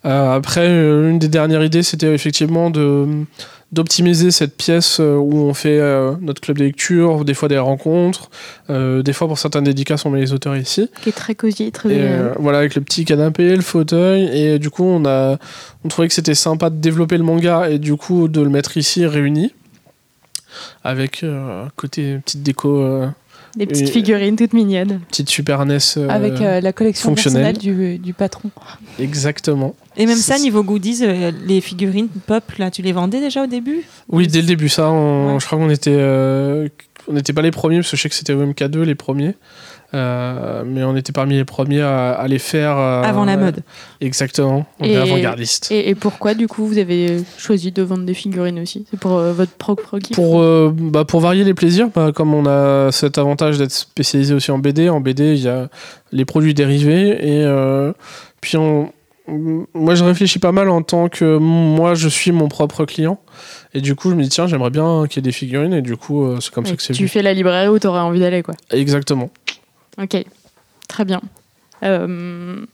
Après, euh, une des dernières idées, c'était effectivement de d'optimiser cette pièce euh, où on fait euh, notre club de lecture, des fois des rencontres, euh, des fois pour certaines dédicaces on met les auteurs ici. Qui est très cosy, très. Et euh, voilà, avec le petit canapé, le fauteuil, et du coup on a on trouvait que c'était sympa de développer le manga et du coup de le mettre ici réuni avec euh, côté petite déco. euh, des petites et- figurines toutes mignonnes. petite Super NES. euh, Avec euh, la collection fonctionnelle. personnelle du, du patron. Exactement. Et même ça, niveau goodies, euh, les figurines pop, là, tu les vendais déjà au début? Oui, dès le début, ça, on- Ouais. je crois qu'on était, euh, on n'était pas les premiers, parce que je sais que c'était OMK2 les premiers. Euh, mais on était parmi les premiers à, à les faire. euh, Avant la mode. Exactement. On Et- était avant-gardiste. Et, et pourquoi, du coup, vous avez choisi de vendre des figurines aussi? C'est pour euh, votre propre kiff Pour, bah, pour varier les plaisirs, bah, comme on a cet avantage d'être spécialisé aussi en BD, en BD, il y a les produits dérivés. Et puis, on, moi, je réfléchis pas mal en tant que moi, je suis mon propre client. Et du coup, je me dis, tiens, j'aimerais bien qu'il y ait des figurines. Et du coup, c'est comme ça Ouais, que c'est Tu fais la librairie où tu aurais envie d'aller, quoi. Exactement. Ok, très bien. Euh,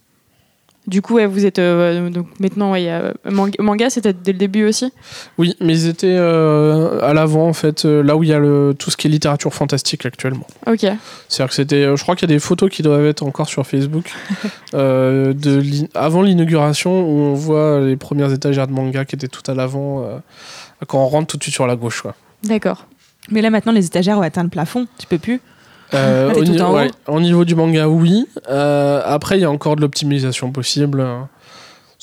du coup, ouais, vous êtes euh, donc maintenant, ouais, il y a- manga, manga, c'était dès le début aussi? Oui, mais ils étaient euh, à l'avant, en fait, euh, là où il y a le, tout ce qui est littérature fantastique actuellement. Ok. C'est-à-dire que c'était. euh, je crois qu'il y a des photos qui doivent être encore sur Facebook. euh, de avant l'inauguration, où on voit les premières étagères de manga qui étaient tout à l'avant, euh, quand on rentre tout de suite sur la gauche. D'accord. Mais là, maintenant, les étagères ont atteint le plafond. Tu peux plus. Euh, au, ni- ouais, niveau du manga, oui. Euh, après, il y a encore de l'optimisation possible.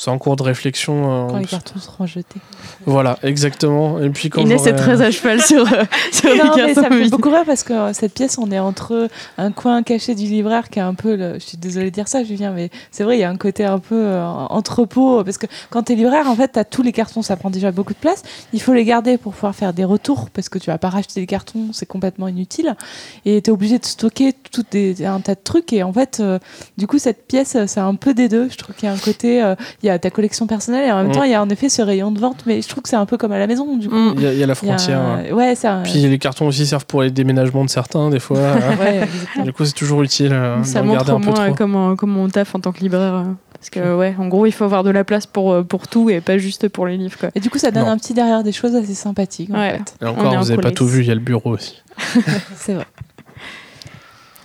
C'est en cours de réflexion. euh, Quand les cartons seront jetés. Voilà, exactement. Et puis quand Inès est très à cheval sur, euh, sur les Non, mais ça cartons. me fait beaucoup rire parce que euh, cette pièce, on est entre un coin caché du libraire qui est un peu. Le... Je suis désolée de dire ça, Julien, mais c'est vrai, il y a un côté un peu euh, entrepôt. Parce que quand tu es libraire, en fait, tu as tous les cartons, ça prend déjà beaucoup de place. Il faut les garder pour pouvoir faire des retours parce que tu vas pas racheter des cartons, c'est complètement inutile. Et tu es obligé de stocker tout des, un tas de trucs. Et en fait, euh, du coup, cette pièce, c'est un peu des deux. Je trouve qu'il y a un côté. euh, Il y a ta collection personnelle et en même Mm. temps, il y a en effet ce rayon de vente. Mais je trouve que c'est un peu comme à la maison, du coup. Mm. Il y, a- y a la a frontière. un- ouais. Un. Puis les cartons aussi servent pour les déménagements de certains, des fois. euh, Ouais, du coup, c'est toujours utile euh, Ça montre au un peu moins euh, trop. comment, comment on taffe en tant que libraire. euh, Parce que, ouais, en gros, il faut avoir de la place pour, euh, pour tout et pas juste pour les livres. Quoi. Et du coup, ça donne Non. un petit derrière des choses assez sympathiques. En Ouais. fait. Et encore, vous n'avez pas tout vu, il y a le bureau aussi. C'est vrai.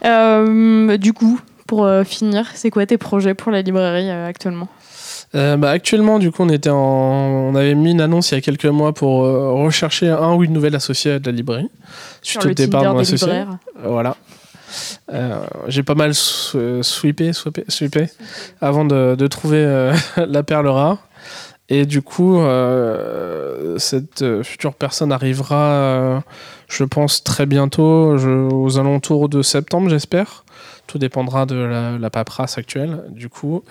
Euh, du coup, pour euh, finir, c'est quoi tes projets pour la librairie euh, actuellement? Euh, bah, actuellement, du coup, on, était en... on avait mis une annonce il y a quelques mois pour euh, rechercher un ou une nouvelle associée de la librairie. Suite au départ de mon associé. libraires Voilà. Euh, J'ai pas mal sw- sweepé, sweepé, sweepé avant de, de trouver la perle rare. Et du coup, euh, cette future personne arrivera, euh, je pense, très bientôt, je- aux alentours de septembre, j'espère. Tout dépendra de la, la paperasse actuelle. Du coup,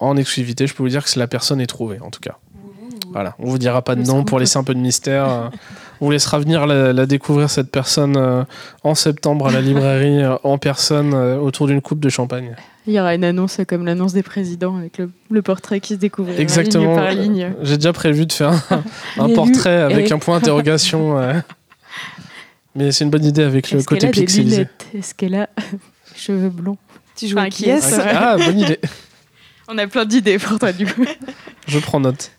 en exclusivité, je peux vous dire que la personne est trouvée, en tout cas. Voilà, on vous dira pas de nom pour laisser un peu de mystère. euh, on vous laissera venir la, la découvrir, cette personne, euh, en septembre à la librairie, euh, en personne, euh, autour d'une coupe de champagne. Il y aura une annonce comme l'annonce des présidents avec le, le portrait qui se découvrira Exactement. ligne par ligne. J'ai déjà prévu de faire un, portrait avec est- un point d'interrogation. Mais c'est une bonne idée avec le Est-ce qu'elle côté a des pixelisé. lunettes? Est-ce qu'elle a cheveux blonds? Tu joues Enfin, à qui est-ce? Ah, bonne idée. On a plein d'idées pour toi, du coup. Je prends note.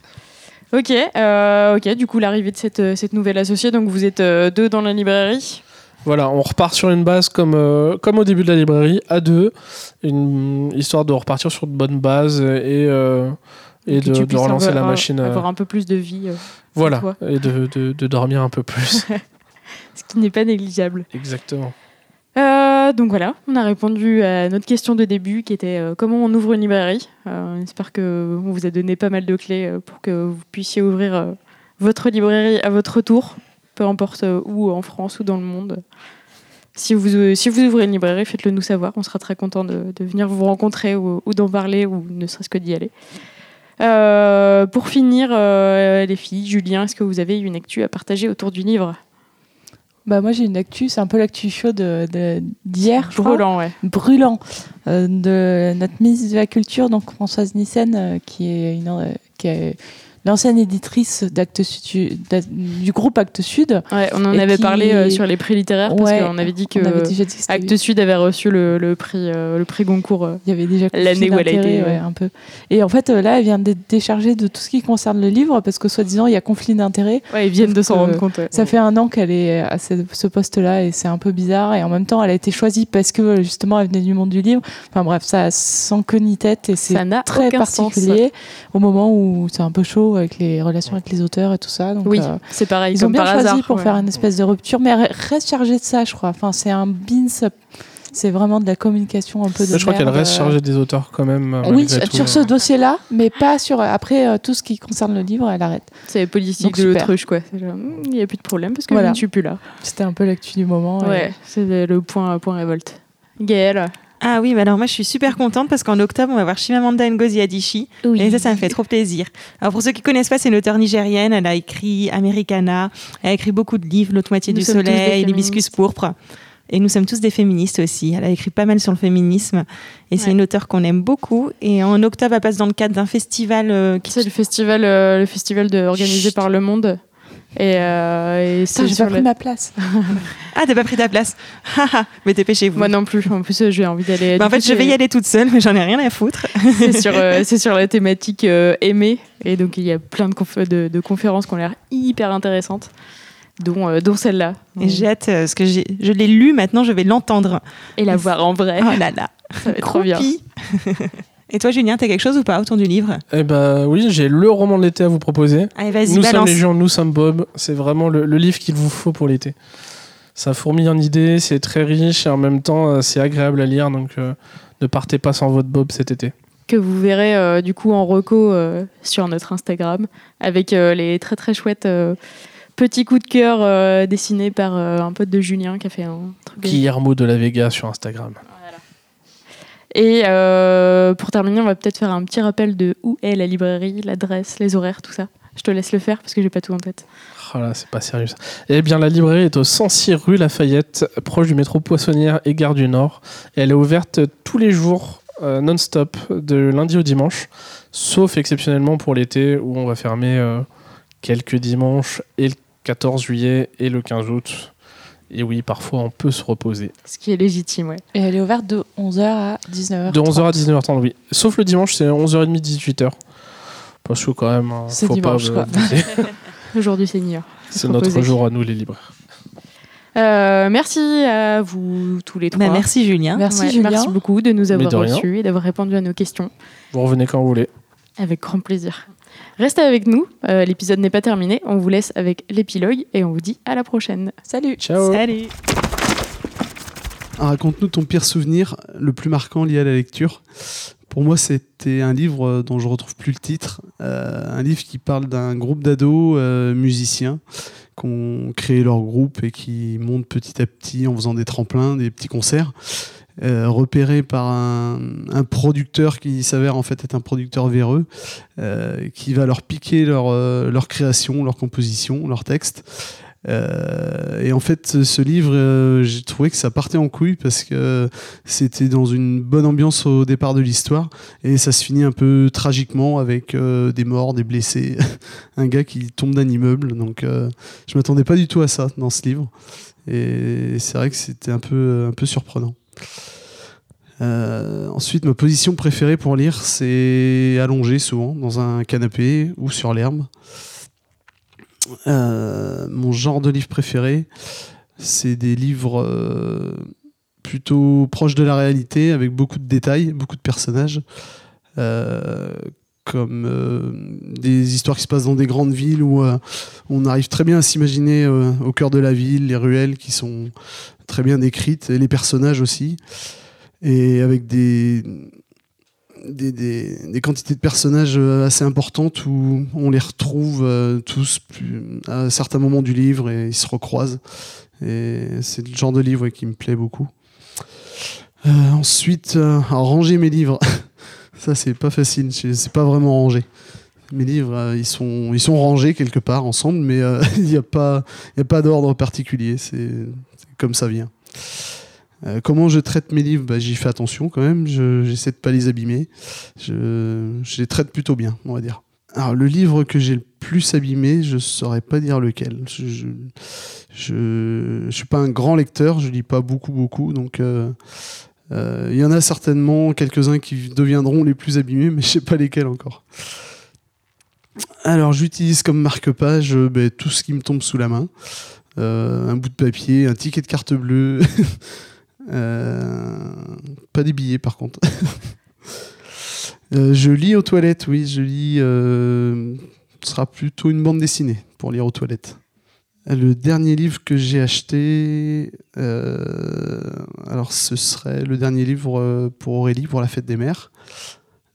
Ok, euh, ok. Du coup, l'arrivée de cette, euh, cette nouvelle associée, donc vous êtes euh, deux dans la librairie. Voilà, on repart sur une base comme, euh, comme au début de la librairie, à deux, une histoire de repartir sur de bonnes bases et, de, de relancer avoir- la machine. Avoir un peu plus de vie, voilà, et de, de- de dormir un peu plus. ce qui n'est pas négligeable. Exactement. Euh, donc voilà, on a répondu à notre question de début qui était euh, comment on ouvre une librairie. Euh, on espère que on vous a donné pas mal de clés euh, pour que vous puissiez ouvrir euh, votre librairie à votre tour, peu importe euh, où en France ou dans le monde. si vous, si vous ouvrez une librairie, faites-le nous savoir. On sera très content de, venir vous rencontrer ou, ou d'en parler ou ne serait-ce que d'y aller. Euh, pour finir, euh, les filles, Julien, est-ce que vous avez une actu à partager autour du livre? Bah moi j'ai une actu, c'est un peu l'actu chaude de- d'hier. Brûlant, ouais. brûlant euh, de notre ministre de la Culture, donc Françoise Nissen, euh, qui est une, euh, qui est l'ancienne éditrice d'Actes du groupe Actes Sud. Ouais, on en avait qui- parlé euh, sur les prix littéraires parce Ouais, qu'on avait dit que avait dit que Actes Sud avait reçu le, le prix, euh, le prix Goncourt. euh. il y avait déjà L'année où elle a été, ouais. un peu. Et en fait, là, elle vient d'être déchargée de tout ce qui concerne le livre parce que soi-disant, il y a conflit d'intérêts. Ouais, ils viennent de s'en que rendre compte. Ça fait un an qu'elle est à ce, ce poste-là et c'est un peu bizarre. Et en même temps, elle a été choisie parce que justement, elle venait du monde du livre. Enfin bref, ça a sans queue ni tête et c'est très sens. particulier au moment où c'est un peu chaud avec les relations avec les auteurs et tout ça. Donc, Oui, euh, c'est pareil. ils ont bien par choisi hasard, pour ouais. faire une espèce de rupture, mais elle reste chargée de ça, je crois. Enfin, c'est un bins, c'est vraiment de la communication un peu de. je crois qu'elle reste euh, chargée des auteurs quand même. euh, Oui, sur ce dossier-là, mais pas sur. Après, euh, tout ce qui concerne le livre, elle arrête. C'est politique Donc, de l'autruche, quoi. Hmm, Il n'y a plus de problème parce que Voilà. je ne suis plus là. C'était un peu l'actu du moment. et- Ouais, c'est le point, point révolte. Gaëlle. Ah oui, mais alors moi je suis super contente parce qu'en octobre on va voir Chimamanda Ngozi Adichie et ça ça me fait trop plaisir. Alors pour ceux qui connaissent pas, c'est une auteure nigérienne, elle a écrit Americana, elle a écrit beaucoup de livres, L'autre moitié Nous du soleil, L'hibiscus pourpre. Et nous sommes tous des féministes aussi. Elle a écrit pas mal sur le féminisme et c'est une auteure qu'on aime beaucoup. Et en octobre, elle passe dans le cadre d'un festival euh, qui C'est le festival, euh, le festival de, organisé Chut. par Le Monde. Et, euh, et Putain, j'ai pas le- pris ma place. Ah, t'as pas pris ta place Haha, Mais dépêchez-vous. Moi non plus. En plus, j'ai envie d'aller. Bah, en fait, je vais y aller toute seule, mais j'en ai rien à foutre. C'est sur, euh, sur la thématique euh, aimée. Et donc, il y a plein de, conf- de, de conférences qui ont l'air hyper intéressantes, dont, euh, dont celle-là. Et j'ai hâte, euh, parce que je l'ai lu, maintenant je vais l'entendre. Et la voir en vrai. Oh là là, Ça va être trop bien. Et toi, Julien, t'as quelque chose ou pas autour du livre? Eh ben oui, j'ai le roman de l'été à vous proposer. Allez, vas-y, Nous sommes balance. Légion, nous sommes Bob. C'est vraiment le, le livre qu'il vous faut pour l'été. Ça fourmille en idées, c'est très riche et en même temps euh, c'est agréable à lire. Donc euh, ne partez pas sans votre Bob cet été. que vous verrez euh, du coup en reco euh, sur notre Instagram avec euh, les très très chouettes euh, petits coups de cœur euh, dessinés par euh, un pote de Julien qui a fait un truc. Guillermo de la Vega sur Instagram. Et euh, pour terminer, on va peut-être faire un petit rappel de où est la librairie, l'adresse, les horaires, tout ça. Je te laisse le faire parce que j'ai pas tout en tête. Oh là, c'est pas sérieux. Eh bien, la librairie est au 106 rue Lafayette, proche du métro Poissonnière et Gare du Nord. Elle est ouverte tous les jours, euh, non-stop, de lundi au dimanche, sauf exceptionnellement pour l'été où on va fermer euh, quelques dimanches et le 14 juillet et le 15 août. Et oui, parfois on peut se reposer. Ce qui est légitime, ouais. Et elle est ouverte de 11h à 19h. De 11h à 19h30, oui. Sauf le dimanche, c'est 11h30, 18h. Parce que quand même, hein, C'est faut dimanche, pas. c'est New York. c'est notre reposer. jour à nous, les libraires. Euh, merci à vous tous les trois. Bah, merci, Julien. Merci, Ouais, Julien. Merci beaucoup de nous avoir reçus et d'avoir répondu à nos questions. Vous revenez quand vous voulez. Avec grand plaisir. Restez avec nous, euh, l'épisode n'est pas terminé, on vous laisse avec l'épilogue et on vous dit à la prochaine. Salut Ciao. Salut. Ah, Raconte-nous ton pire souvenir, le plus marquant lié à la lecture. Pour moi, c'était un livre dont je retrouve plus le titre. Euh, un livre qui parle d'un groupe d'ados euh, musiciens qui ont créé leur groupe et qui montent petit à petit en faisant des tremplins, des petits concerts. Euh, repérés par un, producteur qui s'avère en fait être un producteur véreux, euh, qui va leur piquer leur, euh, leur création, leur composition, leur texte. Et en fait, ce- livre, j'ai trouvé que ça partait en couille parce que c'était dans une bonne ambiance au départ de l'histoire et ça se finit un peu tragiquement avec des morts, des blessés, un gars qui tombe d'un immeuble. Donc, je m'attendais pas du tout à ça dans ce livre et c'est vrai que c'était un peu, un peu surprenant. Euh, ensuite, ma position préférée pour lire, c'est allongé souvent dans un canapé ou sur l'herbe. Euh, mon genre de livre préféré, c'est des livres euh, plutôt proches de la réalité, avec beaucoup de détails, beaucoup de personnages, comme des histoires qui se passent dans des grandes villes où on arrive très bien à s'imaginer au cœur de la ville, les ruelles qui sont très bien décrites, et les personnages aussi, et avec des, des, quantités de personnages euh, assez importantes où on les retrouve euh, tous à certains moments du livre et ils se recroisent. C'est le genre de livre qui me plaît beaucoup. Euh, ensuite, ranger mes livres. Ça, c'est pas facile. C'est pas vraiment rangé. Mes livres, ils, sont, ils sont rangés quelque part ensemble, mais il n'y a pas, pas d'ordre particulier. Comme ça vient. Euh, comment je traite mes livres? Bah, J'y fais attention quand même. Je- J'essaie de pas les abîmer. Je, je les traite plutôt bien, on va dire. Alors, le livre que j'ai le plus abîmé, je saurais pas dire lequel. Je, je, je, je suis pas un grand lecteur, je lis pas beaucoup, beaucoup. Donc, euh, euh, il y en a certainement quelques-uns qui deviendront les plus abîmés, mais je sais pas lesquels encore. Alors, j'utilise comme marque-page ben, tout ce qui me tombe sous la main. Euh, un bout de papier, un ticket de carte bleue. Euh, pas des billets, par contre. Euh, je lis aux toilettes, oui, je lis. ce sera plutôt une bande dessinée pour lire aux toilettes. Le dernier livre que j'ai acheté, alors ce serait le dernier livre pour Aurélie, pour la fête des mères,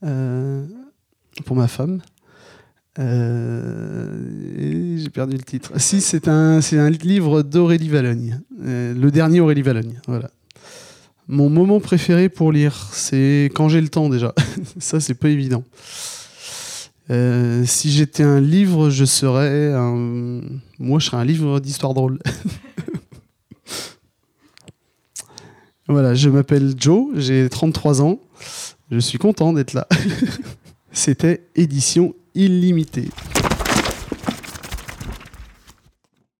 pour ma femme. Euh, j'ai perdu le titre. Si, c'est un, un livre d'Aurélie Valogne. Euh, le dernier Aurélie Valogne, voilà. Mon moment préféré pour lire, c'est quand j'ai le temps déjà. Ça, c'est pas évident. Euh, si j'étais un livre, je serais un... Moi, je serais un livre d'histoire drôle. voilà, je m'appelle Joe, j'ai 33 ans. Je suis content d'être là. C'était édition illimitée.